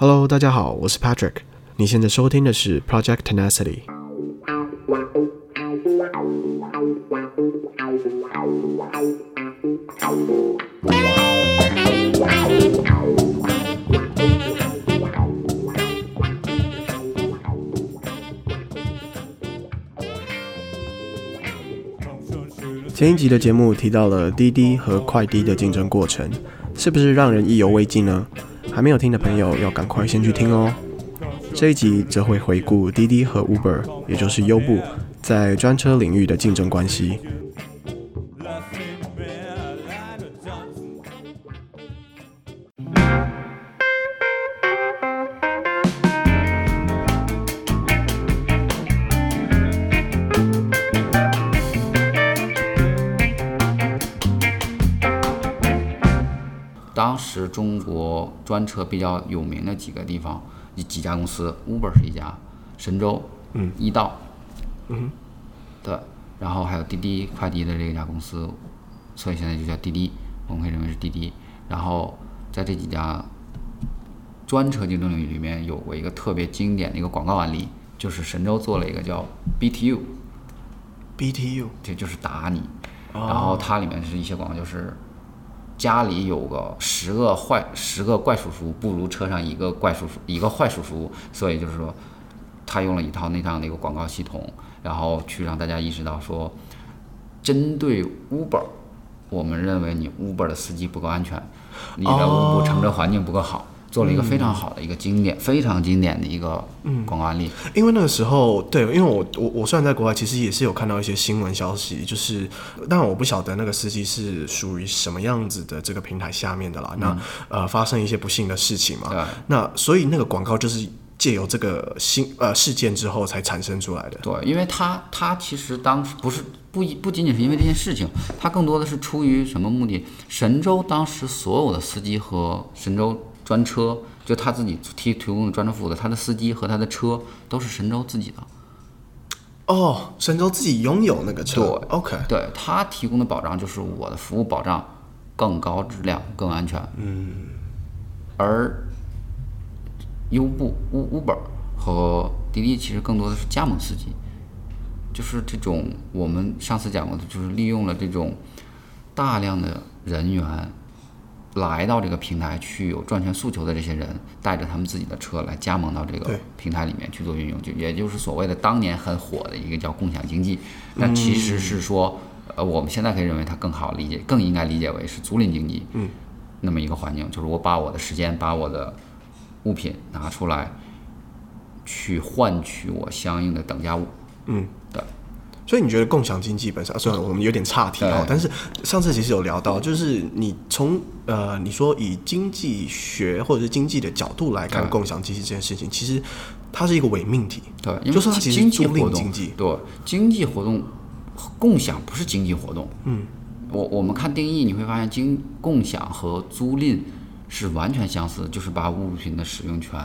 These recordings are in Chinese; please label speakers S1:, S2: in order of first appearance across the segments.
S1: Hello，大家好，我是 Patrick。你现在收听的是 Project Tenacity。前一集的节目提到了滴滴和快滴的竞争过程，是不是让人意犹未尽呢？还没有听的朋友要赶快先去听哦。这一集则会回顾滴滴和 Uber，也就是优步，在专车领域的竞争
S2: 关系。中国专车比较有名的几个地方，几家公司，Uber 是一家，神州，
S1: 嗯，
S2: 易到，
S1: 嗯，
S2: 对，然后还有滴滴快递的这家公司，所以现在就叫滴滴，我们可以认为是滴滴。然后在这几家专车竞争领域里面，有过一个特别经典的一个广告案例，就是神州做了一个叫 BTU，BTU，这就是打你，然后它里面是一些广告就是。家里有个十个坏十个怪叔叔，不如车上一个怪叔叔一个坏叔叔，所以就是说，他用了一套那样的一个广告系统，然后去让大家意识到说，针对 Uber，我们认为你 Uber 的司机不够安全，你的 Uber 乘车环境不够好。做了一个非常好的一个经典、嗯、非常经典的一个广告案例。
S1: 因为那个时候，对，因为我我我虽然在国外，其实也是有看到一些新闻消息，就是，但我不晓得那个司机是属于什么样子的这个平台下面的啦。嗯、那呃，发生一些不幸的事情嘛。那所以那个广告就是借由这个新呃事件之后才产生出来的。
S2: 对，因为他他其实当时不是不不仅仅是因为这件事情，他更多的是出于什么目的？神州当时所有的司机和神州。专车就他自己提提供的专车服务的，他的司机和他的车都是神州自己的。
S1: 哦，神州自己拥有那个车。
S2: 对
S1: ，OK，
S2: 对他提供的保障就是我的服务保障更高质量、更安全。
S1: 嗯。
S2: 而优步、Uber 和滴滴其实更多的是加盟司机，就是这种我们上次讲过的，就是利用了这种大量的人员。来到这个平台去有赚钱诉求的这些人，带着他们自己的车来加盟到这个平台里面去做运用，就也就是所谓的当年很火的一个叫共享经济。但其实是说，呃，我们现在可以认为它更好理解，更应该理解为是租赁经济。
S1: 嗯，
S2: 那么一个环境，就是我把我的时间，把我的物品拿出来，去换取我相应的等价物。
S1: 嗯，对。所以你觉得共享经济本身，啊虽然我们有点岔题啊，但是上次其实有聊到，就是你从呃你说以经济学或者是经济的角度来看共享经济这件事情，其实它是一个伪命题。
S2: 对，
S1: 因为就是它其实租赁经济。
S2: 对，经济活动共享不是经济活动。
S1: 嗯，
S2: 我我们看定义，你会发现经共享和租赁是完全相似，就是把物品的使用权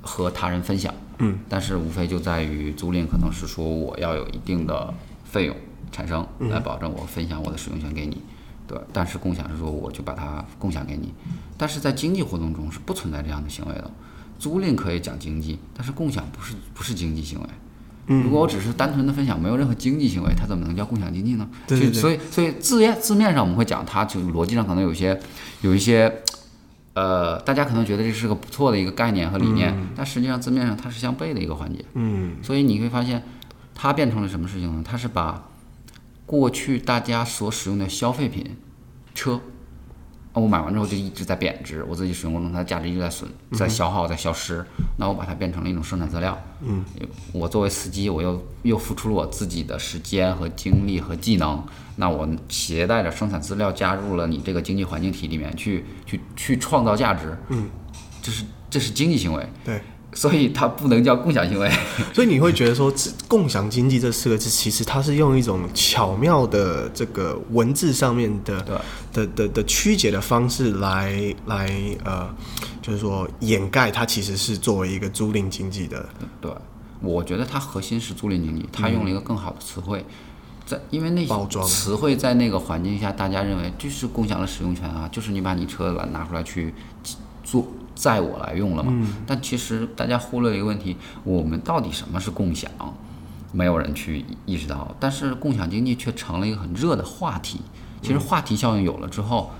S2: 和他人分享。
S1: 嗯，
S2: 但是无非就在于租赁可能是说我要有一定的费用产生，来保证我分享我的使用权给你，对。但是共享是说我就把它共享给你，但是在经济活动中是不存在这样的行为的。租赁可以讲经济，但是共享不是不是经济行为。如果我只是单纯的分享，没有任何经济行为，它怎么能叫共享经济呢？
S1: 对对对。
S2: 所以所以字面字面上我们会讲它，就逻辑上可能有些有一些。呃，大家可能觉得这是个不错的一个概念和理念，嗯、但实际上字面上它是相悖的一个环节。
S1: 嗯，
S2: 所以你会发现，它变成了什么事情呢？它是把过去大家所使用的消费品，车。我买完之后就一直在贬值，我自己使用过程中它的价值一直在损，在消耗，在消失。那我把它变成了一种生产资料。
S1: 嗯，
S2: 我作为司机，我又又付出了我自己的时间和精力和技能。那我携带着生产资料加入了你这个经济环境体里面去，去去创造价值。
S1: 嗯，
S2: 这是这是经济行为。
S1: 对。
S2: 所以它不能叫共享行为，
S1: 所以你会觉得说“共享经济”这四个字，其实它是用一种巧妙的这个文字上面的的的的曲解的方式来来呃，就是说掩盖它其实是作为一个租赁经济的。
S2: 对，我觉得它核心是租赁经济，它用了一个更好的词汇，在因为那些词汇在那个环境下，大家认为就是共享的使用权啊，就是你把你车拿出来去做。载我来用了嘛。但其实大家忽略了一个问题，我们到底什么是共享？没有人去意识到。但是共享经济却成了一个很热的话题。其实话题效应有了之后，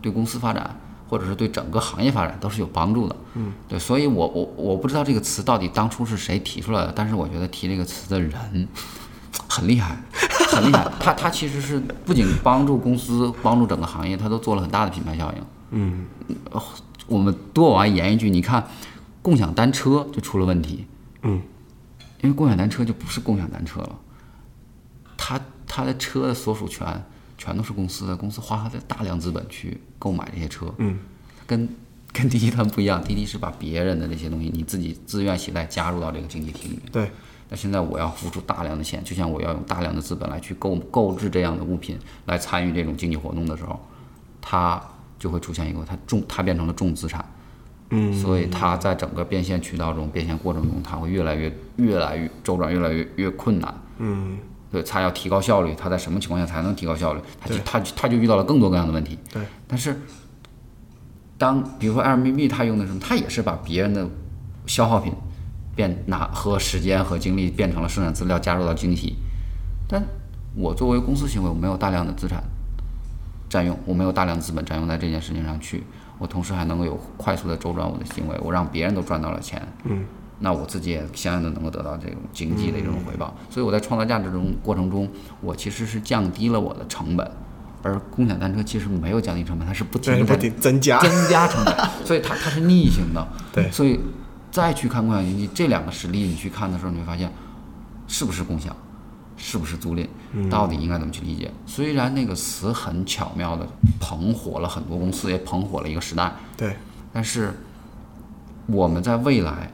S2: 对公司发展或者是对整个行业发展都是有帮助的。嗯，对，所以我我我不知道这个词到底当初是谁提出来的，但是我觉得提这个词的人 很厉害，很厉害。他他其实是不仅帮助公司，帮助整个行业，他都做了很大的品牌效应。嗯，我们多往外延一句，你看，共享单车就出了问题。嗯，因为共享单车就不是共享单车了，他他的车的所属权。全都是公司的，公司花了大量资本去购买这些车，嗯，跟跟滴滴他们不一样，滴滴是把别人的这些东西，你自己自愿携带加入到这个经济体里面，
S1: 对。
S2: 那现在我要付出大量的钱，就像我要用大量的资本来去购购置这样的物品来参与这种经济活动的时候，它就会出现一个它重，它变成了重资产，嗯，所以它在整个变现渠道中变现过程中，它会越来越越来越周转越来越越困难，嗯。对，它要提高效率，它在什么情况下才能提高效率？它就它它就遇到了更多各样的问题。
S1: 对，
S2: 但是当比如说 Airbnb，它用的什么？它也是把别人的消耗品变拿和时间和精力变成了生产资料加入到经济体。但我作为公司行为，我没有大量的资产占用，我没有大量资本占用在这件事情上去，我同时还能够有快速的周转我的行为，我让别人都赚到了钱。嗯。那我自己也相应的能够得到这种经济的一种回报，所以我在创造价值中过程中，我其实是降低了我的成本，而共享单车其实没有降低成本，它是不停的
S1: 增加
S2: 增加成本，所以它它是逆行的。
S1: 对，
S2: 所以再去看共享经济这两个实例，你去看的时候，你会发现是不是共享，是不是租赁，到底应该怎么去理解？虽然那个词很巧妙的捧火了很多公司，也捧火了一个时代，
S1: 对，
S2: 但是我们在未来。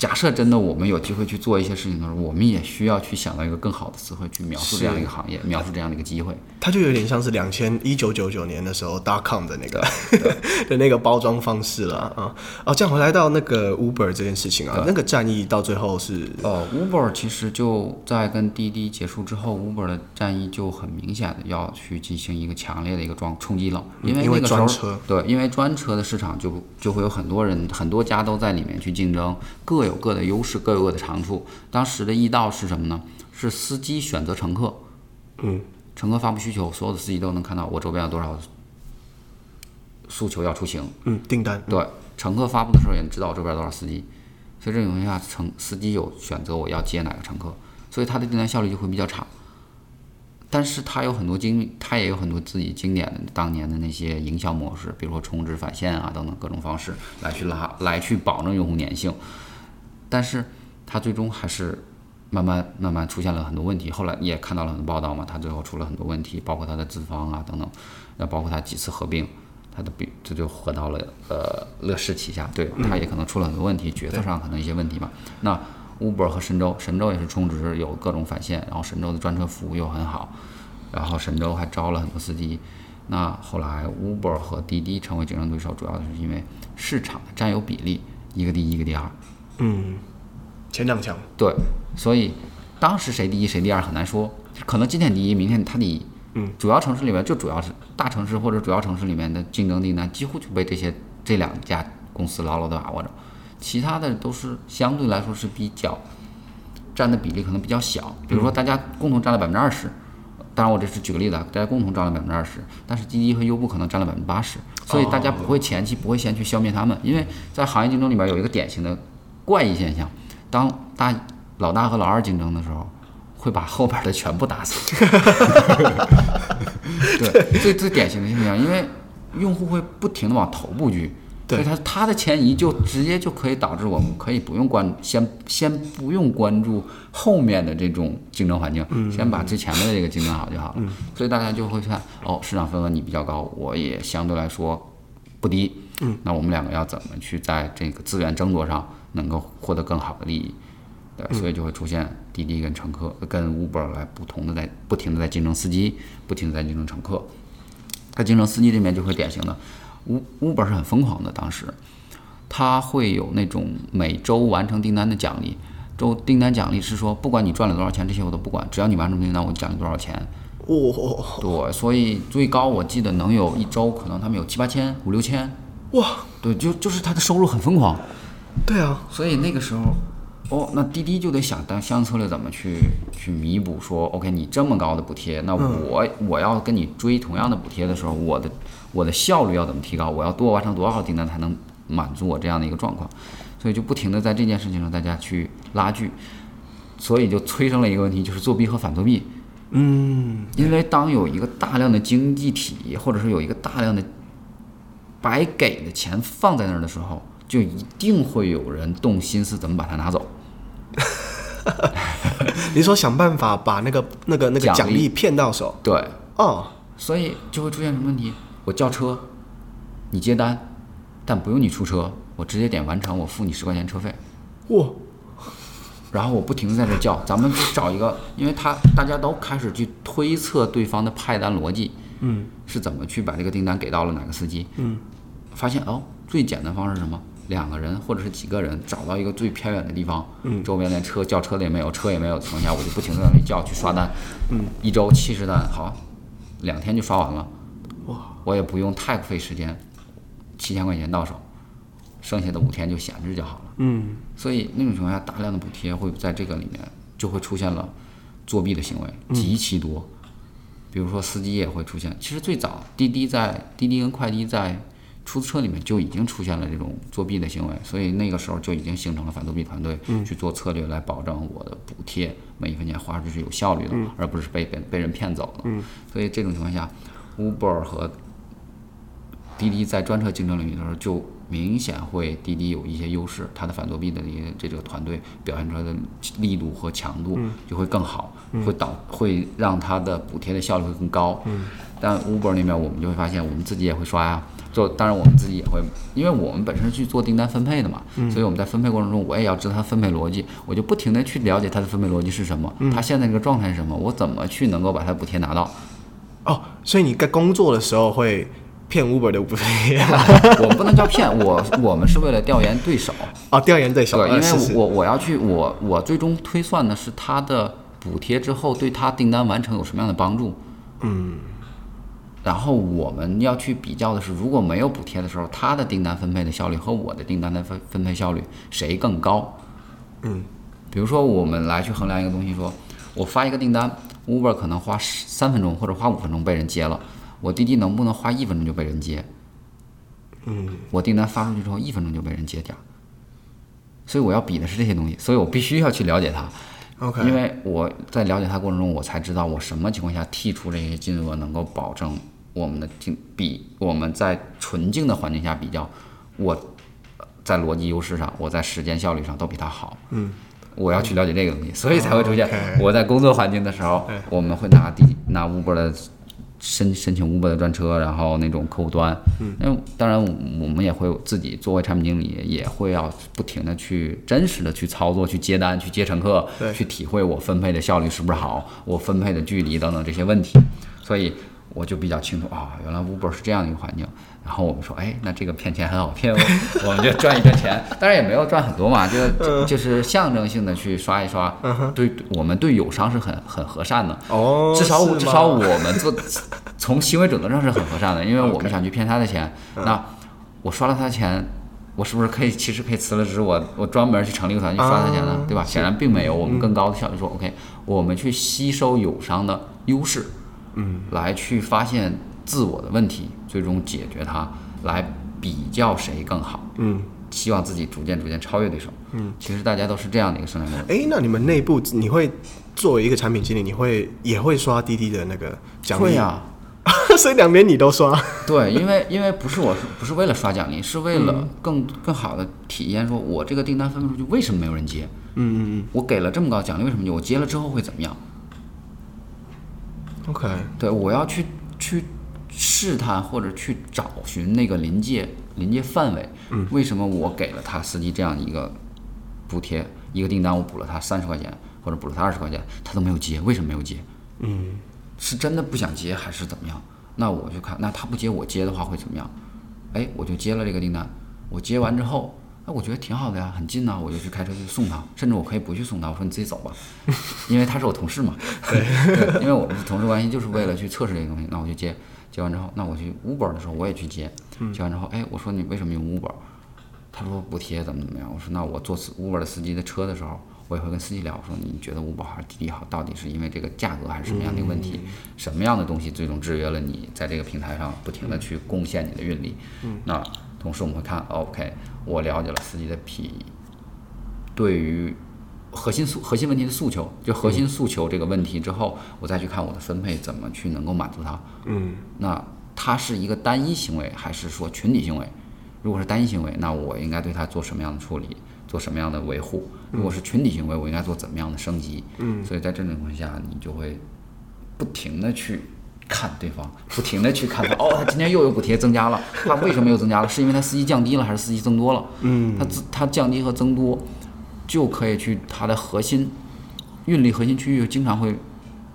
S2: 假设真的我们有机会去做一些事情的时候，我们也需要去想到一个更好的词汇去描述这样一个行业，描述这样的一个机会。
S1: 它就有点像是两千一九九九年的时候 dot com 的那个 的那个包装方式了啊。哦，这样回来到那个 Uber 这件事情啊，那个战役到最后是
S2: 呃，Uber 其实就在跟滴滴结束之后，Uber 的战役就很明显的要去进行一个强烈的一个撞冲击了，因为那个时候
S1: 专车
S2: 对，因为专车的市场就就会有很多人很多家都在里面去竞争，各有。有各的优势，各有各的长处。当时的易道是什么呢？是司机选择乘客，嗯，乘客发布需求，所有的司机都能看到我周边有多少诉求要出行，
S1: 嗯，订单。
S2: 对，乘客发布的时候也知道我周边有多少司机，所以这种情况下，乘司机有选择我要接哪个乘客，所以他的订单效率就会比较差。但是他有很多经，他也有很多自己经典的当年的那些营销模式，比如说充值返现啊等等各种方式来去拉，来去保证用户粘性。但是他最终还是慢慢慢慢出现了很多问题。后来你也看到了很多报道嘛，他最后出了很多问题，包括他的资方啊等等，那包括他几次合并，他的比这就合到了呃乐视旗下，对，他也可能出了很多问题，决策上可能一些问题嘛。那 Uber 和神州，神州也是充值有各种返现，然后神州的专车服务又很好，然后神州还招了很多司机。那后来 Uber 和滴滴成为竞争对手，主要的是因为市场的占有比例，一个第一，一个第二。
S1: 嗯，前两强。
S2: 对，所以当时谁第一谁第二很难说，可能今天第一，明天他第一。嗯，主要城市里面就主要是大城市或者主要城市里面的竞争订单，几乎就被这些这两家公司牢牢的把握着。其他的都是相对来说是比较占的比例可能比较小，比如说大家共同占了百分之二十，当然我这是举个例子啊，大家共同占了百分之二十，但是滴滴和优步可能占了百分之八十，所以大家不会前期不会先去消灭他们，因为在行业竞争里面有一个典型的怪异现象，当大老大和老二竞争的时候，会把后边的全部打死。对，最最典型的现象，因为用户会不停的往头部聚。所以它它的迁移就直接就可以导致我们可以不用关先先不用关注后面的这种竞争环境，嗯、先把最前面的这个竞争好就好了。嗯、所以大家就会看哦，市场份额你比较高，我也相对来说不低。嗯，那我们两个要怎么去在这个资源争夺上能够获得更好的利益？对，所以就会出现滴滴跟乘客跟 Uber 来不同的在不停的在竞争司机，不停的在竞争乘客。在竞争司机这边就会典型的。Uber 是很疯狂的，当时他会有那种每周完成订单的奖励，周订单奖励是说，不管你赚了多少钱，这些我都不管，只要你完成订单，我奖励多少钱。
S1: 哦，
S2: 对，所以最高我记得能有一周，可能他们有七八千、五六千
S1: 哇，
S2: 对，就就是他的收入很疯狂。
S1: 对啊，
S2: 所以那个时候，哦，那滴滴就得想当相应策略怎么去去弥补说，OK，你这么高的补贴，那我、嗯、我要跟你追同样的补贴的时候，我的我的效率要怎么提高？我要多完成多少订单才能满足我这样的一个状况？所以就不停的在这件事情上大家去拉锯，所以就催生了一个问题，就是作弊和反作弊。
S1: 嗯，
S2: 因为当有一个大量的经济体，或者是有一个大量的白给的钱放在那儿的时候。就一定会有人动心思怎么把它拿走。
S1: 你说想办法把那个那个那个奖励骗到手。
S2: 对，
S1: 哦，oh.
S2: 所以就会出现什么问题？我叫车，你接单，但不用你出车，我直接点完成，我付你十块钱车费。
S1: 哇！
S2: 然后我不停的在这叫，咱们就找一个，因为他大家都开始去推测对方的派单逻辑，
S1: 嗯，
S2: 是怎么去把这个订单给到了哪个司机？
S1: 嗯，
S2: 发现哦，最简单方式是什么？两个人或者是几个人找到一个最偏远的地方，
S1: 嗯，
S2: 周边连车叫车的也没有，车也没有的情况下，我就不停地在那里叫去刷单，
S1: 嗯，
S2: 一周七十单，好，两天就刷完了，
S1: 哇，
S2: 我也不用太费时间，七千块钱到手，剩下的五天就闲置就好了，
S1: 嗯，
S2: 所以那种情况下，大量的补贴会在这个里面就会出现了作弊的行为极其多，
S1: 嗯，
S2: 比如说司机也会出现，其实最早滴滴在滴滴跟快滴在。出租车里面就已经出现了这种作弊的行为，所以那个时候就已经形成了反作弊团队去做策略来保证我的补贴每一分钱花出去是有效率的，而不是被被被人骗走了。所以这种情况下，Uber 和滴滴在专车竞争领域的时候就明显会滴滴有一些优势，它的反作弊的一些这个团队表现出来的力度和强度就会更好，会导会让它的补贴的效率会更高。但 Uber 那边我们就会发现，我们自己也会刷呀。做当然我们自己也会，因为我们本身去做订单分配的嘛，
S1: 嗯、
S2: 所以我们在分配过程中，我也要知道它分配逻辑，我就不停的去了解它的分配逻辑是什么，嗯、它现在这个状态是什么，我怎么去能够把它补贴拿到。
S1: 哦，所以你在工作的时候会骗 Uber 的补贴？
S2: 我不能叫骗，我我们是为了调研对手。
S1: 哦，调研对手。
S2: 对，因为我我要去，我我最终推算的是它的补贴之后对它订单完成有什么样的帮助。
S1: 嗯。
S2: 然后我们要去比较的是，如果没有补贴的时候，他的订单分配的效率和我的订单的分分配效率谁更高？
S1: 嗯，
S2: 比如说我们来去衡量一个东西说，说我发一个订单，Uber 可能花三分钟或者花五分钟被人接了，我滴滴能不能花一分钟就被人接？
S1: 嗯，
S2: 我订单发出去之后一分钟就被人接掉，所以我要比的是这些东西，所以我必须要去了解它。
S1: Okay.
S2: 因为我在了解它过程中，我才知道我什么情况下剔除这些金额能够保证我们的竞比我们在纯净的环境下比较，我在逻辑优势上，我在时间效率上都比他好。
S1: 嗯，
S2: 我要去了解这个东西，所以才会出
S1: 现
S2: 我在工作环境的时候，我们会拿第拿 Uber 的。申申请 Uber 的专车，然后那种客户端，嗯，那当然我们也会自己作为产品经理，也会要不停的去真实的去操作，去接单，去接乘客，
S1: 对
S2: 去体会我分配的效率是不是好，我分配的距离等等这些问题，所以。我就比较清楚啊，原来 Uber 是这样一个环境。然后我们说，哎，那这个骗钱很好骗，我们就赚一赚钱。当然也没有赚很多嘛，就就是象征性的去刷一刷。对，我们对友商是很很和善的。
S1: 哦，
S2: 至少至少我们做 从行为准则上是很和善的，因为我们想去骗他的钱。那我刷了他的钱，我是不是可以其实可以辞了职，我我专门去成立个团去刷他钱呢？对吧？显然并没有，我们更高的效率说，OK，我们去吸收友商的优势。
S1: 嗯，
S2: 来去发现自我的问题，最终解决它，来比较谁更好。
S1: 嗯，希
S2: 望自己逐渐逐渐超越对手。
S1: 嗯，
S2: 其实大家都是这样的一个生态模式。
S1: 哎，那你们内部你会作为一个产品经理，你会也会刷滴滴的那个奖励？
S2: 会呀，
S1: 所以两边你都刷。
S2: 对，因为因为不是我不是为了刷奖励，是为了更更好的体验，说我这个订单分不出去，为什么没有人接？
S1: 嗯嗯嗯，
S2: 我给了这么高奖励，为什么我接了之后会怎么样
S1: ？OK，
S2: 对，我要去去试探或者去找寻那个临界临界范围。
S1: 嗯，
S2: 为什么我给了他司机这样一个补贴，一个订单我补了他三十块钱或者补了他二十块钱，他都没有接，为什么没有接？
S1: 嗯，
S2: 是真的不想接还是怎么样？那我就看，那他不接我接的话会怎么样？哎，我就接了这个订单，我接完之后。那我觉得挺好的呀，很近呐，我就去开车去送他，甚至我可以不去送他，我说你自己走吧，因为他是我同事嘛。对，因为我们是同事关系就是为了去测试这个东西，那我就接，接完之后，那我去 Uber 的时候我也去接，接完之后，哎，我说你为什么用 Uber？他说补贴怎么怎么样？我说那我坐 Uber 的司机的车的时候，我也会跟司机聊，我说你觉得 Uber 还是滴滴好？到底是因为这个价格还是什么样的一个问题？什么样的东西最终制约了你在这个平台上不停的去贡献你的运力？那同时我们会看，OK，我了解了司机的脾，对于。核心诉核心问题的诉求，就核心诉求这个问题之后，嗯、我再去看我的分配怎么去能够满足他。
S1: 嗯，
S2: 那他是一个单一行为还是说群体行为？如果是单一行为，那我应该对他做什么样的处理，做什么样的维护？如果是群体行为，我应该做怎么样的升级？
S1: 嗯，
S2: 所以在这种情况下，你就会不停的去看对方，不停的去看他。哦，他今天又有补贴增加了，他为什么又增加了？是因为他司机降低了，还是司机增多了？
S1: 嗯，
S2: 他他降低和增多。就可以去他的核心运力核心区域，经常会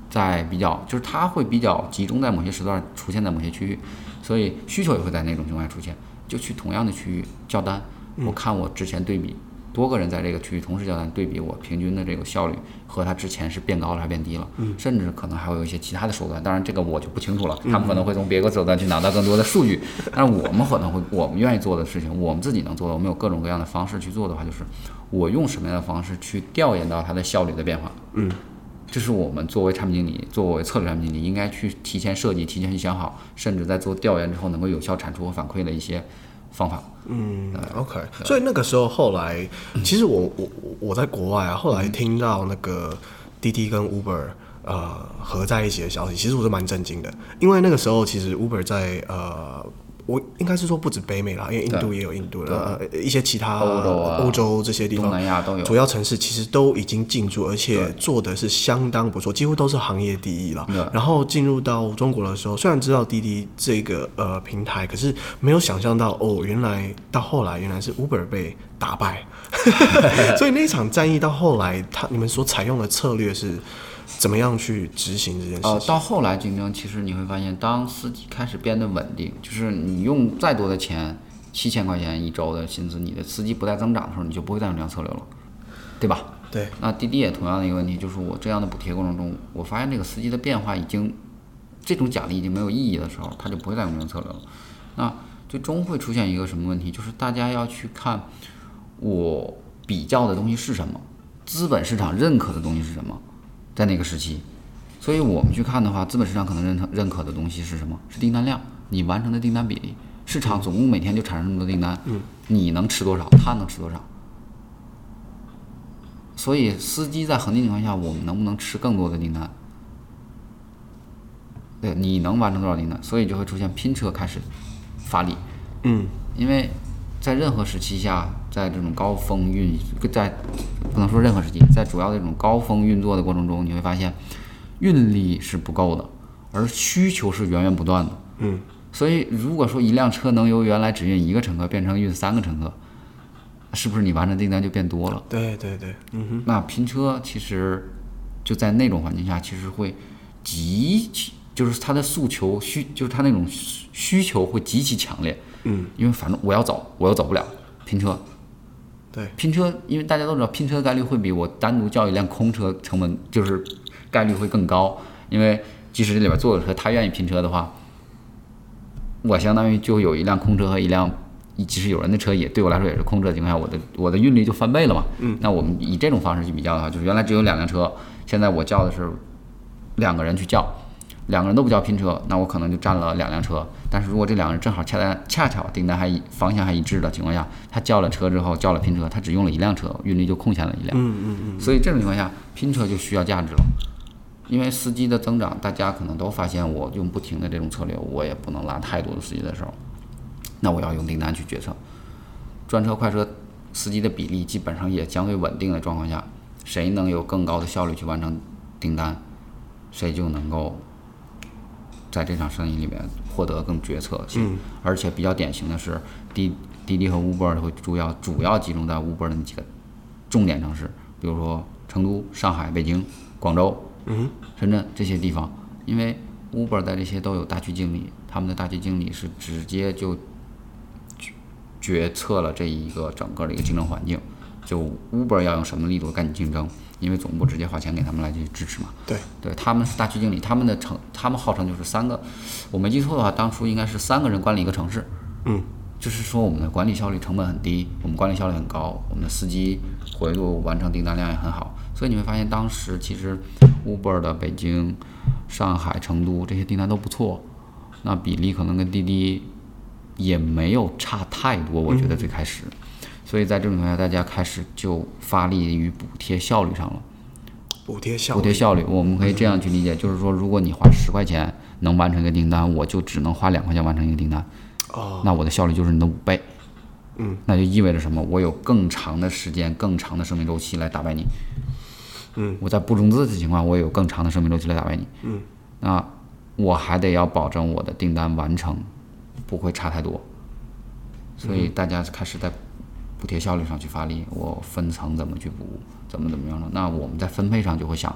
S2: 在比较，就是它会比较集中在某些时段出现在某些区域，所以需求也会在那种情况下出现。就去同样的区域叫单，我看我之前对比。多个人在这个区域同时交单，对比我平均的这个效率和他之前是变高了还是变低了，
S1: 嗯，
S2: 甚至可能还会有一些其他的手段，当然这个我就不清楚了，他们可能会从别个手段去拿到更多的数据，但是我们可能会我们愿意做的事情，我们自己能做的，我们有各种各样的方式去做的话，就是我用什么样的方式去调研到它的效率的变化，
S1: 嗯，
S2: 这是我们作为产品经理，作为策略产品经理应该去提前设计、提前去想好，甚至在做调研之后能够有效产出和反馈的一些。方法，
S1: 嗯，OK，所以那个时候后来，其实我我我在国外啊，后来听到那个滴滴跟 Uber 呃合在一起的消息，其实我是蛮震惊的，因为那个时候其实 Uber 在呃。我应该是说不止北美啦，因为印度也有印度的，呃，一些其他欧洲啊、欧洲这些地方，
S2: 东南亚都有，
S1: 主要城市其实都已经进驻，而且做的是相当不错，几乎都是行业第一了。然后进入到中国的时候，虽然知道滴滴这个呃平台，可是没有想象到哦，原来到后来原来是 Uber 被打败，所以那场战役到后来，他你们所采用的策略是。怎么样去执行这件事情？
S2: 呃，到后来竞争，其实你会发现，当司机开始变得稳定，就是你用再多的钱，七千块钱一周的薪资，你的司机不再增长的时候，你就不会再用这样策略了，对吧？
S1: 对。
S2: 那滴滴也同样的一个问题，就是我这样的补贴过程中，我发现这个司机的变化已经，这种奖励已经没有意义的时候，他就不会再用这种策略了。那最终会出现一个什么问题？就是大家要去看我比较的东西是什么，资本市场认可的东西是什么。在那个时期，所以我们去看的话，资本市场可能认认可的东西是什么？是订单量，你完成的订单比例。市场总共每天就产生这么多订单，
S1: 嗯，
S2: 你能吃多少，他能吃多少。所以司机在恒定情况下，我们能不能吃更多的订单？对，你能完成多少订单？所以就会出现拼车开始发力，
S1: 嗯，
S2: 因为在任何时期下，在这种高峰运在。不能说任何时期，在主要的这种高峰运作的过程中，你会发现运力是不够的，而需求是源源不断的。
S1: 嗯，
S2: 所以如果说一辆车能由原来只运一个乘客变成运三个乘客，是不是你完成订单就变多了？
S1: 对对对，嗯哼。
S2: 那拼车其实就在那种环境下，其实会极其就是它的诉求需，就是它那种需求会极其强烈。
S1: 嗯，
S2: 因为反正我要走，我又走不了，拼车。
S1: 对，
S2: 拼车，因为大家都知道，拼车的概率会比我单独叫一辆空车成本就是概率会更高。因为即使这里边坐的车他愿意拼车的话，我相当于就有一辆空车和一辆即使有人的车也对我来说也是空车的情况下，我的我的运力就翻倍了嘛。
S1: 嗯，
S2: 那我们以这种方式去比较的话，就是原来只有两辆车，现在我叫的是两个人去叫。两个人都不叫拼车，那我可能就占了两辆车。但是如果这两个人正好恰单恰巧订单还方向还一致的情况下，他叫了车之后叫了拼车，他只用了一辆车，运力就空闲了一辆。
S1: 嗯嗯嗯。
S2: 所以这种情况下，拼车就需要价值了。因为司机的增长，大家可能都发现，我用不停的这种策略，我也不能拉太多的司机的时候，那我要用订单去决策。专车快车司机的比例基本上也相对稳定的状况下，谁能有更高的效率去完成订单，谁就能够。在这场生意里面获得更决策性，
S1: 嗯，
S2: 而且比较典型的是，滴滴滴和 Uber 会主要主要集中在 Uber 的那几个重点城市，比如说成都、上海、北京、广州、
S1: 嗯、
S2: 深圳这些地方，因为 Uber 在这些都有大区经理，他们的大区经理是直接就决策了这一个整个的一个竞争环境，就 Uber 要用什么力度跟你竞争？因为总部直接花钱给他们来去支持嘛。
S1: 对，
S2: 对，他们是大区经理，他们的城，他们号称就是三个，我没记错的话，当初应该是三个人管理一个城市。
S1: 嗯，
S2: 就是说我们的管理效率成本很低，我们管理效率很高，我们的司机活跃度完成订单量也很好，所以你会发现当时其实 Uber 的北京、上海、成都这些订单都不错，那比例可能跟滴滴也没有差太多，我觉得最开始。嗯所以在这种情况下，大家开始就发力于补贴效率上了。
S1: 补贴效率，
S2: 补贴效率，我们可以这样去理解，就是说，如果你花十块钱能完成一个订单，我就只能花两块钱完成一个订单。
S1: 哦。
S2: 那我的效率就是你的五倍。
S1: 嗯。
S2: 那就意味着什么？我有更长的时间、更长的生命周期来打败你。
S1: 嗯。
S2: 我在不融资的情况，我也有更长的生命周期来打败你。
S1: 嗯。
S2: 那我还得要保证我的订单完成不会差太多。所以大家开始在。补贴效率上去发力，我分层怎么去补，怎么怎么样了？那我们在分配上就会想，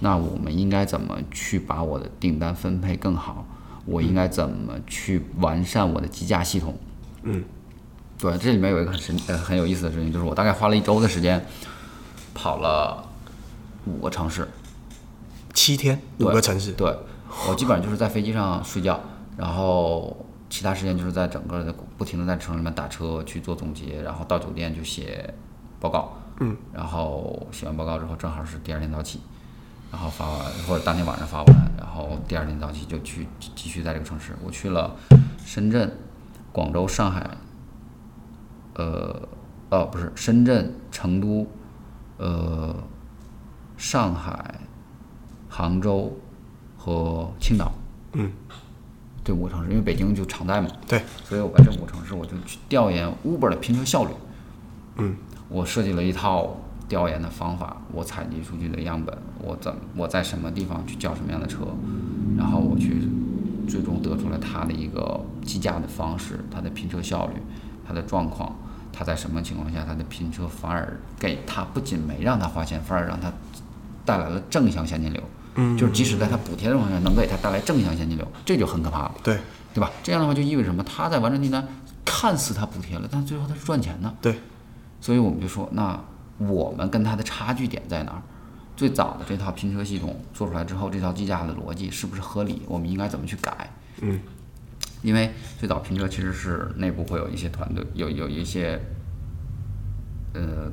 S2: 那我们应该怎么去把我的订单分配更好？我应该怎么去完善我的计价系统？
S1: 嗯，
S2: 对，这里面有一个很神呃很有意思的事情，就是我大概花了一周的时间，跑了五个城市，
S1: 七天，五个城市，
S2: 对，对，我基本上就是在飞机上睡觉，然后。其他时间就是在整个的不停的在城里面打车去做总结，然后到酒店就写报告，
S1: 嗯，
S2: 然后写完报告之后正好是第二天早起，然后发完或者当天晚上发完，然后第二天早起就去继续在这个城市。我去了深圳、广州、上海，呃，哦不是深圳、成都，呃，上海、杭州和青岛，
S1: 嗯。
S2: 这五个城市，因为北京就常在嘛，
S1: 对，
S2: 所以我在这五个城市，我就去调研 Uber 的拼车效率。
S1: 嗯，
S2: 我设计了一套调研的方法，我采集数据的样本，我怎我在什么地方去叫什么样的车，然后我去最终得出了它的一个计价的方式，它的拼车效率，它的状况，它在什么情况下它的拼车反而给他不仅没让他花钱，反而让他带来了正向现金流。
S1: 嗯，
S2: 就是即使在他补贴的情况下，能给他带来正向现金流，这就很可怕了。
S1: 对，
S2: 对吧？这样的话就意味着什么？他在完成订单，看似他补贴了，但最后他是赚钱的。
S1: 对，
S2: 所以我们就说，那我们跟他的差距点在哪儿？最早的这套拼车系统做出来之后，这套计价的逻辑是不是合理？我们应该怎么去改？
S1: 嗯，
S2: 因为最早拼车其实是内部会有一些团队，有有一些呃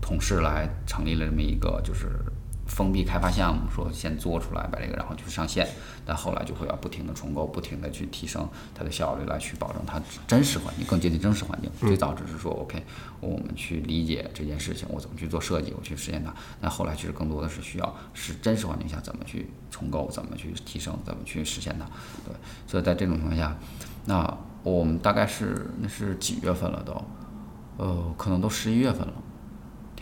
S2: 同事来成立了这么一个就是。封闭开发项目，说先做出来把这个，然后就上线，但后来就会要不停的重构，不停的去提升它的效率，来去保证它真实环境更接近真实环境。最早只是说 OK，我们去理解这件事情，我怎么去做设计，我去实现它。那后来其实更多的是需要是真实环境下怎么去重构，怎么去提升，怎么去实现它。对，所以在这种情况下，那我们大概是那是几月份了都，呃，可能都十一月份了。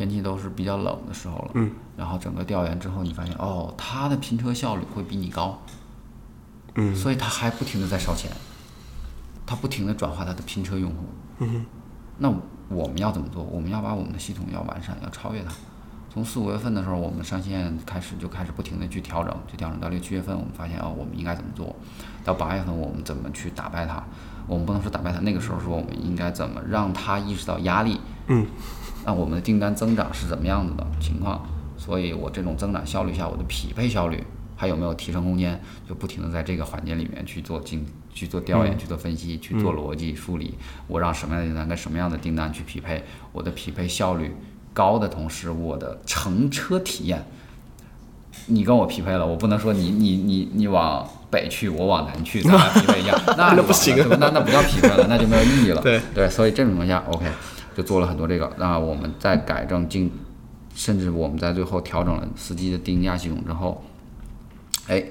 S2: 天气都是比较冷的时候了，
S1: 嗯，
S2: 然后整个调研之后，你发现哦，他的拼车效率会比你高，
S1: 嗯，
S2: 所以他还不停的在烧钱，他不停的转化他的拼车用户，
S1: 嗯，
S2: 那我们要怎么做？我们要把我们的系统要完善，要超越它。从四五月份的时候，我们上线开始就开始不停的去调整，去调整到六七月份，我们发现哦，我们应该怎么做？到八月份，我们怎么去打败它？我们不能说打败它，那个时候说我们应该怎么让他意识到压力，
S1: 嗯。
S2: 那我们的订单增长是怎么样子的情况？所以我这种增长效率下，我的匹配效率还有没有提升空间？就不停的在这个环节里面去做精、去做调研、去做分析、去做逻辑梳理。我让什么样的订单跟什么样的订单去匹配？我的匹配效率高的同时，我的乘车体验，你跟我匹配了，我不能说你你你你往北去，我往南去，咱俩匹配一样，那
S1: 那不行，
S2: 那那不叫匹配了，那就没有意义了。
S1: 对
S2: 对，所以这种情况下，OK。就做了很多这个，那我们在改正进，甚至我们在最后调整了司机的定价系统之后，哎，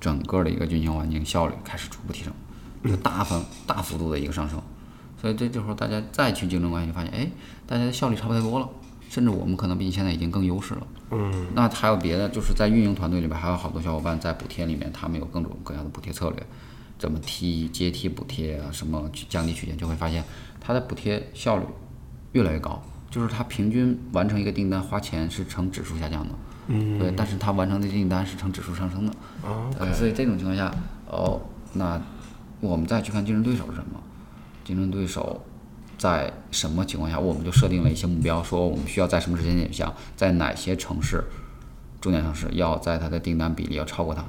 S2: 整个的一个运行环境效率开始逐步提升，就大幅大幅度的一个上升。所以这这会儿大家再去竞争关系，就发现哎，大家的效率差不太多了，甚至我们可能比你现在已经更优势了。
S1: 嗯。
S2: 那还有别的，就是在运营团队里边还有好多小伙伴在补贴里面，他们有各种各样的补贴策略，怎么梯阶梯补贴啊，什么降低曲线，就会发现它的补贴效率。越来越高，就是它平均完成一个订单花钱是呈指数下降的，
S1: 嗯，
S2: 对，但是它完成的订单是呈指数上升的.呃，所以这种情况下，哦，那我们再去看竞争对手是什么？竞争对手在什么情况下，我们就设定了一些目标，说我们需要在什么时间点下，在哪些城市，重点城市要在它的订单比例要超过它。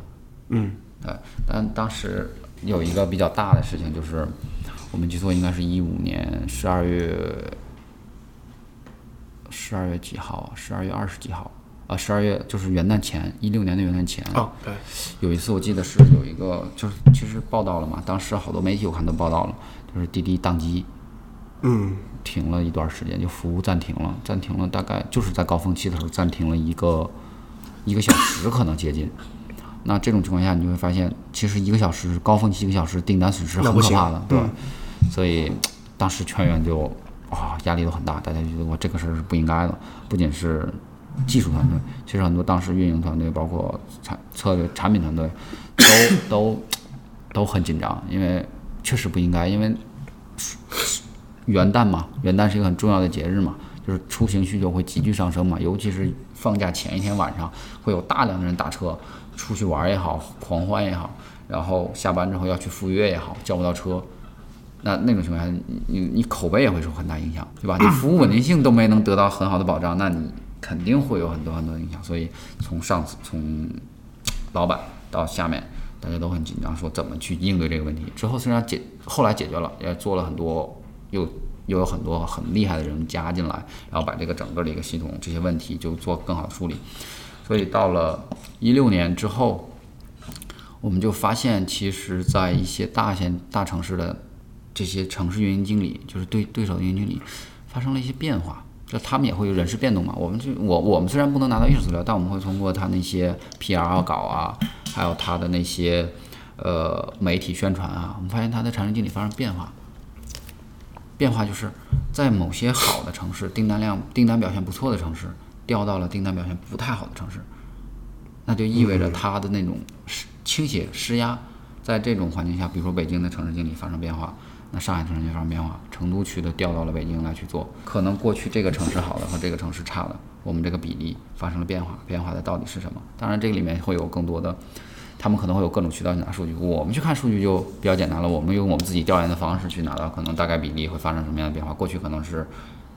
S1: 嗯，
S2: 对。但当时有一个比较大的事情，就是我们记错应该是一五年十二月十二月几号？十二月二十几号？啊，十二月就是元旦前，一六年的元旦前。
S1: 哦，对。
S2: 有一次我记得是有一个，就是其实报道了嘛，当时好多媒体我看都报道了，就是滴滴宕机，
S1: 嗯，
S2: 停了一段时间，就服务暂停了，暂停了大概就是在高峰期的时候暂停了一个一个小时，可能接近。那这种情况下，你就会发现，其实一个小时高峰期一个小时订单损失很可怕的，对。
S1: 嗯、
S2: 所以当时全员就哇压力都很大，大家觉得我这个事儿是不应该的，不仅是。技术团队，其实很多当时运营团队，包括产策略、产品团队，都都都很紧张，因为确实不应该，因为元旦嘛，元旦是一个很重要的节日嘛，就是出行需求会急剧上升嘛，尤其是放假前一天晚上，会有大量的人打车出去玩也好，狂欢也好，然后下班之后要去赴约也好，叫不到车，那那种情况下，你你口碑也会受很大影响，对吧？你服务稳定性都没能得到很好的保障，那你。肯定会有很多很多影响，所以从上次从老板到下面，大家都很紧张，说怎么去应对这个问题。之后虽然解后来解决了，也做了很多，又又有很多很厉害的人加进来，然后把这个整个的一个系统这些问题就做更好的处理。所以到了一六年之后，我们就发现，其实在一些大县大城市的这些城市运营经理，就是对对手的运营经理，发生了一些变化。就他们也会有人事变动嘛，我们就我我们虽然不能拿到一手资料，但我们会通过他那些 PR 稿啊，还有他的那些呃媒体宣传啊，我们发现他的产品经理发生变化。变化就是在某些好的城市，订单量订单表现不错的城市，调到了订单表现不太好的城市，那就意味着他的那种施倾斜施压，在这种环境下，比如说北京的城市经理发生变化。那上海城市发生变化，成都区的调到了北京来去做，可能过去这个城市好的和这个城市差的，我们这个比例发生了变化，变化的到底是什么？当然这个里面会有更多的，他们可能会有各种渠道去拿数据，我们去看数据就比较简单了，我们用我们自己调研的方式去拿到可能大概比例会发生什么样的变化。过去可能是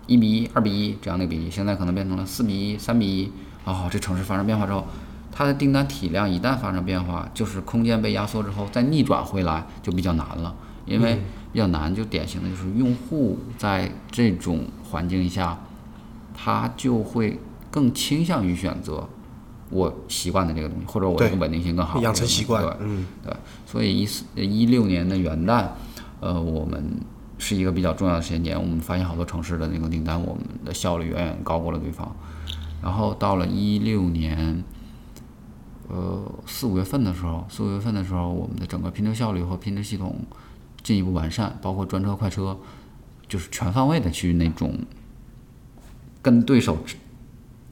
S2: 一比一、二比一这样的比例，现在可能变成了四比一、三比一。哦，这城市发生变化之后，它的订单体量一旦发生变化，就是空间被压缩之后再逆转回来就比较难了，因为。比较难，就典型的就是用户在这种环境下，他就会更倾向于选择我习惯的这个东西，或者我这个稳定性更好，养成习惯。对，嗯，对。所以一四一六年的元旦，呃，我们是一个比较重要的时间点，我们发现好多城市的那个订单，我们的效率远远高过了对方。然后到了一六年，呃，四五月份的时候，四五月份的时候，我们的整个拼车效率和拼车系统。进一步完善，包括专车、快车，就是全方位的去那种跟对手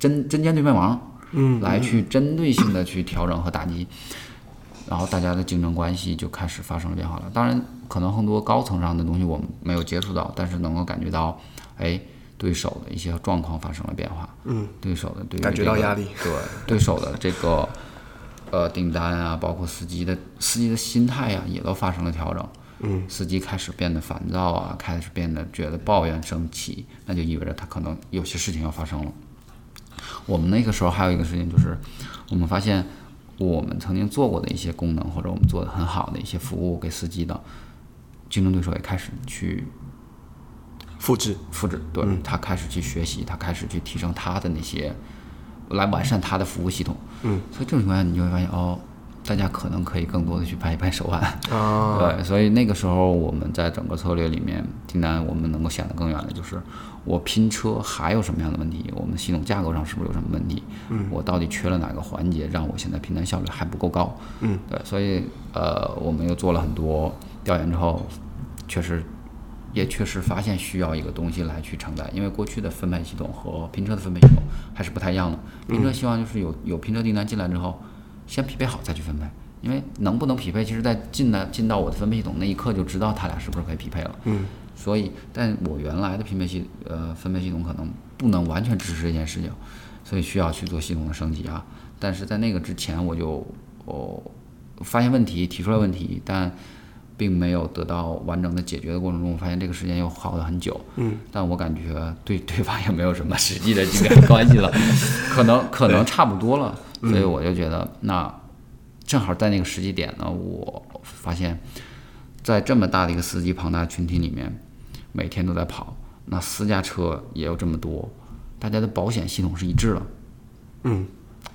S2: 针针尖对麦芒，嗯，来去针对性的去调整和打击，然后大家的竞争关系就开始发生了变化了。当然，可能很多高层上的东西我们没有接触到，但是能够感觉到，哎，对手的一些状况发生了变化，嗯，对手的对、这个、感觉到压力，对对手的这个呃订单啊，包括司机的司机的心态啊，也都发生了调整。嗯，司机开始变得烦躁啊，开始变得觉得抱怨生气，那就意味着他可能有些事情要发生了。我们那个时候还有一个事情就是，我们发现我们曾经做过的一些功能或者我们做的很好的一些服务给司机的竞争对手也开始去复制复制，对、嗯、他开始去学习，他开始去提升他的那些来完善他的服务系统。嗯，所以这种情况下你就会发现哦。大家可能可以更多的去拍一拍手腕，啊，对，所以那个时候我们在整个策略里面，订单我们能够想得更远的就是，我拼车还有什么样的问题？我们系统架构上是不是有什么问题？嗯，我到底缺了哪个环节，让我现在拼单效率还不够高？嗯，对，所以呃，我们又做了很多调研之后，确实也确实发现需要一个东西来去承载，因为过去的分配系统和拼车的分配系统还是不太一样的。拼车希望就是有有拼车订单进来之后。先匹配好再去分配，因为能不能匹配，其实在进来进到我的分配系统那一刻就知道他俩是不是可以匹配了。嗯，所以，但我原来的匹配系呃分配系统可能不能完全支持这件事情，所以需要去做系统的升级啊。但是在那个之前，我就哦发现问题，提出来问题，但并没有得到完整的解决的过程中，我发现这个时间又耗了很久。
S1: 嗯，
S2: 但我感觉对对方也没有什么实际的这个关系了，可能可能差不多了，所以我就觉得那正好在那个时机点呢，我发现，在这么大的一个司机庞大群体里面，每天都在跑，那私家车也有这么多，大家的保险系统是一致的。
S1: 嗯，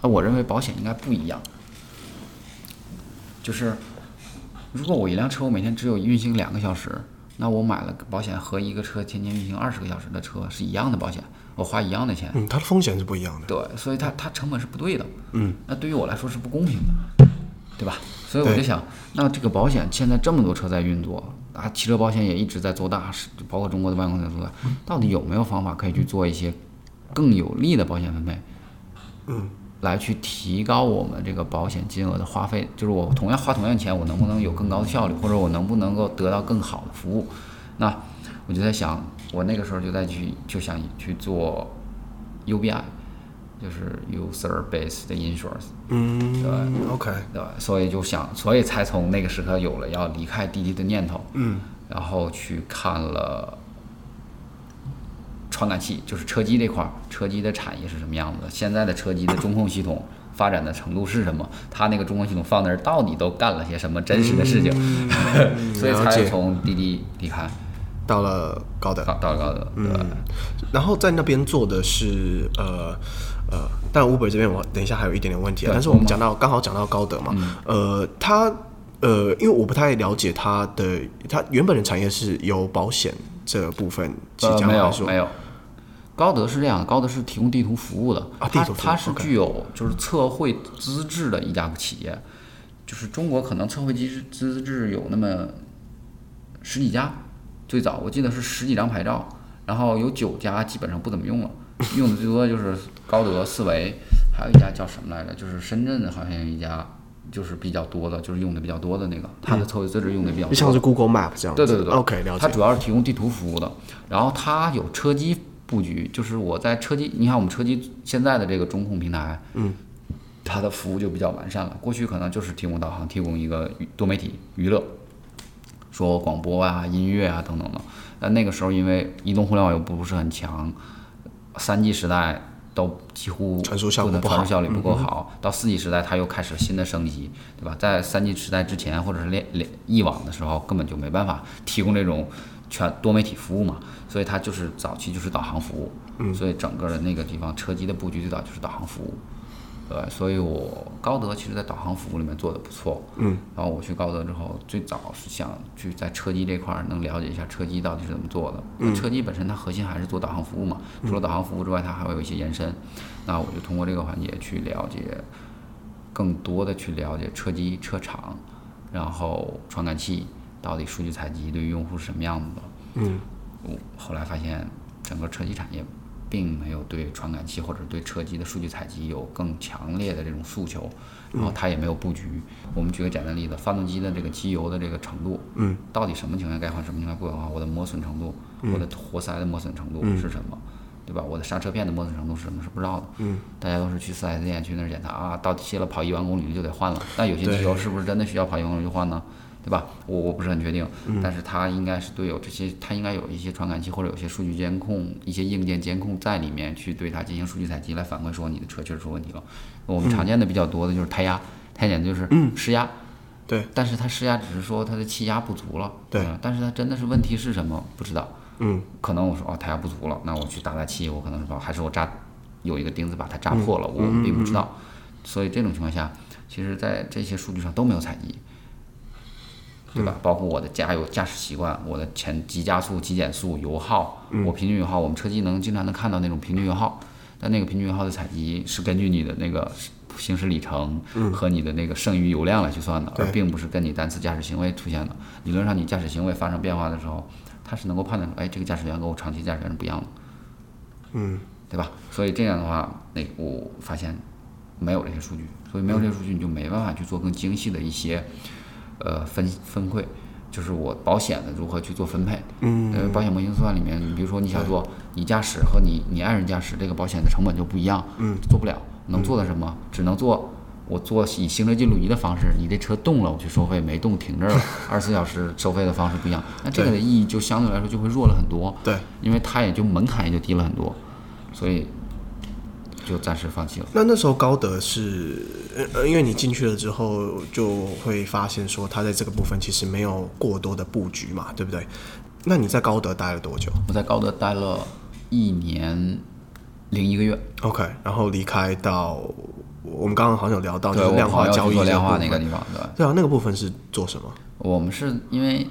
S2: 那我认为保险应该不一样，就是如果我一辆车我每天只有运行两个小时，那我买了保险和一个车天天运行二十个小时的车是一样的保险，我花一样的钱。
S1: 嗯，它的风险是不一样的。
S2: 对，所以它它成本是不对的。
S1: 嗯，
S2: 那对于我来说是不公平的，对吧？所以我就想，那这个保险现在这么多车在运作啊，汽车保险也一直在做大，是包括中国的保险公司在做大，到底有没有方法可以去做一些更有利的保险分配？
S1: 嗯，
S2: 来去提高我们这个保险金额的花费，就是我同样花同样钱，我能不能有更高的效率，或者我能不能够得到更好的服务？那我就在想，我那个时候就在去就想去做 UBI。就是 user based 的 insurance，
S1: 嗯，
S2: 对
S1: ，OK，
S2: 对，所以就想，所以才从那个时刻有了要离开滴滴的念头，
S1: 嗯，
S2: 然后去看了传感器，就是车机这块儿，车机的产业是什么样子的？现在的车机的中控系统发展的程度是什么？它那个中控系统放那儿到底都干了些什么真实的事情？
S1: 嗯、
S2: 所以才从滴滴离开，
S1: 到了高德，
S2: 到到了高德，
S1: 嗯，然后在那边做的是呃。呃，但 Uber 这边我等一下还有一点点问题啊。但是我们讲到刚好讲到高德嘛，
S2: 嗯、
S1: 呃，他呃，因为我不太了解他的，他原本的产业是由保险这部分起家
S2: 没有没有。高德是这样，高德是提供地图服务的
S1: 啊，地图
S2: 它，它是具有就是测绘资质的一家企业，就是中国可能测绘机资质有那么十几家，最早我记得是十几张牌照，然后有九家基本上不怎么用了。用的最多就是高德、四维，还有一家叫什么来着？就是深圳的，好像有一家，就是比较多的，就是用的比较多的那个，它的测绘资质用的比较多。
S1: 像是 Google Map 这样。
S2: 对对对对。
S1: OK，了解。
S2: 它主要是提供地图服务的，然后它有车机布局，就是我在车机，你看我们车机现在的这个中控平台，
S1: 嗯，
S2: 它的服务就比较完善了。过去可能就是提供导航，提供一个多媒体娱乐，说广播啊、音乐啊等等的。但那个时候因为移动互联网又不是很强。三 G 时代都几乎
S1: 传输效率不好，
S2: 传输效率不够好。到四 G 时代，它又开始新的升级，对吧？在三 G 时代之前，或者是连连以往的时候，根本就没办法提供这种全多媒体服务嘛。所以它就是早期就是导航服务，所以整个的那个地方车机的布局最早就是导航服务。对，所以我高德其实在导航服务里面做的不错。
S1: 嗯，
S2: 然后我去高德之后，最早是想去在车机这块儿能了解一下车机到底是怎么做的。嗯，车机本身它核心还是做导航服务嘛，除了导航服务之外，它还会有一些延伸。那我就通过这个环节去了解，更多的去了解车机、车厂，然后传感器到底数据采集对于用户是什么样子的。
S1: 嗯，
S2: 我后来发现整个车机产业。并没有对传感器或者对车机的数据采集有更强烈的这种诉求，然后它也没有布局。我们举个简单例子，发动机的这个机油的这个程度，
S1: 嗯，到
S2: 底什么情况下该换，什么情况下不该换？我的磨损程度，我的活塞的磨损程度是什么？对吧？我的刹车片的磨损程度是什么？是不知道的。
S1: 嗯，
S2: 大家都是去四 S 店去那儿检查啊，到底卸了跑一万公里就得换了。那有些机油是不是真的需要跑一万公里就换呢？对吧？我我不是很确定，但是它应该是对有这些，它应该有一些传感器或者有些数据监控，一些硬件监控在里面去对它进行数据采集，来反馈说你的车确实出问题了。我们常见的比较多的就是胎压，胎检就是施压，
S1: 对，
S2: 但是它施压只是说它的气压不足了，
S1: 对，
S2: 但是它真的是问题是什么不知道，
S1: 嗯，
S2: 可能我说哦胎压不足了，那我去打打气，我可能说还是我扎有一个钉子把它扎破了，我并不知道，所以这种情况下，其实在这些数据上都没有采集。对吧？包括我的加油驾驶习惯，我的前急加速、急减速、油耗，我平均油耗，我们车机能经常能看到那种平均油耗，但那个平均油耗的采集是根据你的那个行驶里程和你的那个剩余油量来去算的，而并不是跟你单次驾驶行为出现的。理论上，你驾驶行为发生变化的时候，它是能够判断出，哎，这个驾驶员跟我长期驾驶员是不一样的，
S1: 嗯，
S2: 对吧？所以这样的话，那我发现没有这些数据，所以没有这些数据，你就没办法去做更精细的一些。呃，分分会，就是我保险的如何去做分配。
S1: 嗯，
S2: 呃，保险模型算里面，你比如说你想做你驾驶和你你爱人驾驶这个保险的成本就不一样。
S1: 嗯，
S2: 做不了，能做的什么？只能做我做以行车记录仪的方式，你这车动了我去收费，没动停这儿了，二十四小时收费的方式不一样，那这个的意义就相对来说就会弱了很多。
S1: 对，
S2: 因为它也就门槛也就低了很多，所以就暂时放弃了。
S1: 那那时候高德是，呃，因为你进去了之后就会发现说，他在这个部分其实没有过多的布局嘛，对不对？那你在高德待了多久？
S2: 我在高德待了一年零一个月。
S1: OK，然后离开到。我们刚刚好像有聊到，就是量化交易
S2: 做量化那个地方，对
S1: 对啊，那个部分是做什么？
S2: 我们是因为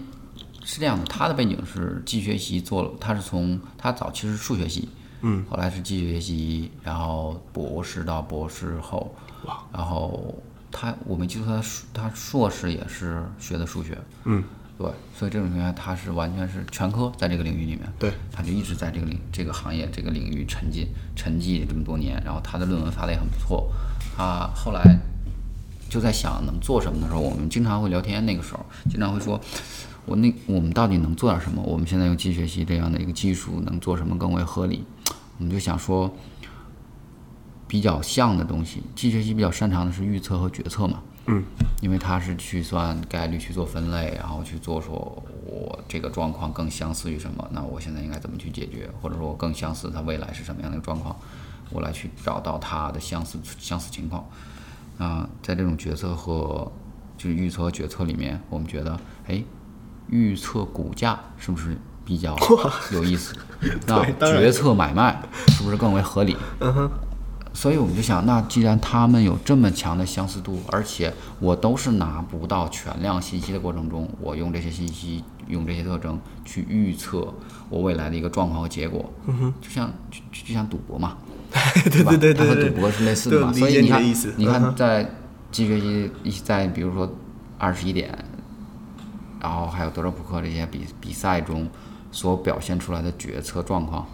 S2: 是这样的，他的背景是机学习做了，他是从他早期是数学系，嗯，后来是继续学习，然后博士到博士后，哇，然后他我没记错，他他硕士也是学的数学，嗯。对，所以这种情况下，他是完全是全科在这个领域里面，
S1: 对，
S2: 他就一直在这个领这个行业这个领域沉浸沉寂这么多年，然后他的论文发的也很不错，他后来就在想能做什么的时候，我们经常会聊天，那个时候经常会说，我那我们到底能做点什么？我们现在用机学习这样的一个技术能做什么更为合理？我们就想说比较像的东西，机学习比较擅长的是预测和决策嘛。
S1: 嗯，
S2: 因为它是去算概率，去做分类，然后去做说，我这个状况更相似于什么？那我现在应该怎么去解决？或者说我更相似它未来是什么样的一个状况？我来去找到它的相似相似情况。啊，在这种决策和就是预测和决策里面，我们觉得，哎，预测股价是不是比较 有意思？那决策买卖是不是更为合理？
S1: 嗯哼。
S2: 所以我们就想，那既然他们有这么强的相似度，而且我都是拿不到全量信息的过程中，我用这些信息，用这些特征去预测我未来的一个状况和结果，
S1: 嗯哼，
S2: 就像就就像赌博嘛，
S1: 对对对对，
S2: 它和赌博是类似的嘛。所以你看，你看在机学习在比如说二十一点，然后还有德州扑克这些比比赛中所表现出来的决策状况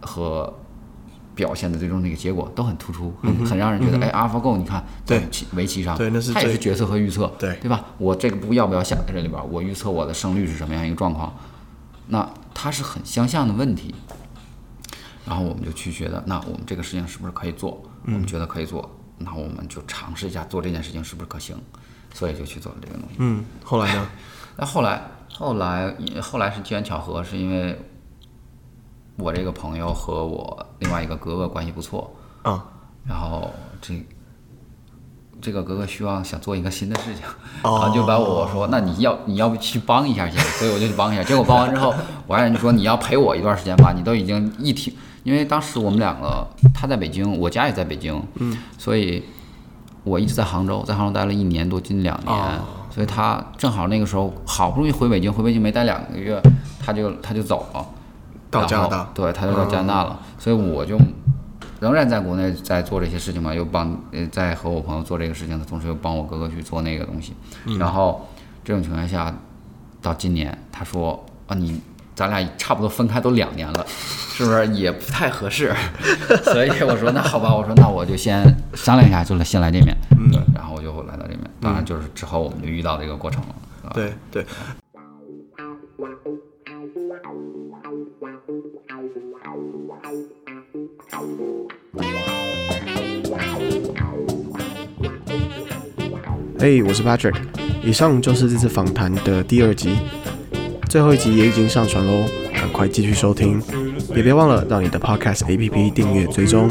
S2: 和。表现的最终那个结果都很突出，很很让人觉得，嗯、哎，AlphaGo，你看，
S1: 对
S2: 围棋上，
S1: 对，那是
S2: 它也是决策和预测，
S1: 对，
S2: 对吧？我这个步要不要下在这里边？我预测我的胜率是什么样一个状况？那它是很相像的问题。然后我们就去觉得，那我们这个事情是不是可以做？我们觉得可以做，那我们就尝试一下做这件事情是不是可行？所以就去做了这个东西。
S1: 嗯，后来呢？
S2: 那后来，后来，后来是机缘巧合，是因为。我这个朋友和我另外一个哥哥关系不错，
S1: 啊，
S2: 然后这这个哥哥希望想做一个新的事情，然后就把我说，那你要你要不去帮一下先，所以我就去帮一下。结果帮完之后，我爱人就说你要陪我一段时间吧，你都已经一听，因为当时我们两个他在北京，我家也在北京，
S1: 嗯，
S2: 所以我一直在杭州，在杭州待了一年多，近两年，所以他正好那个时候好不容易回北京，回北京没待两个月，他就他就走了。
S1: 到加拿大，
S2: 对，他就到加拿大了，嗯、所以我就仍然在国内在做这些事情嘛，又帮呃在和我朋友做这个事情的同时，又帮我哥哥去做那个东西。
S1: 嗯、
S2: 然后这种情况下，到今年他说啊，你咱俩差不多分开都两年了，是不是也不太合适？所以我说那好吧，我说那我就先商量一下，就来先来这边。
S1: 嗯，
S2: 然后我就来到。当然就是之后我们就遇到这个过程了。
S1: 嗯、对对。嘿，hey, 我是 Patrick，以上就是这次访谈的第二集，最后一集也已经上传喽，赶快继续收听，也别忘了让你的 Podcast APP 订阅追踪。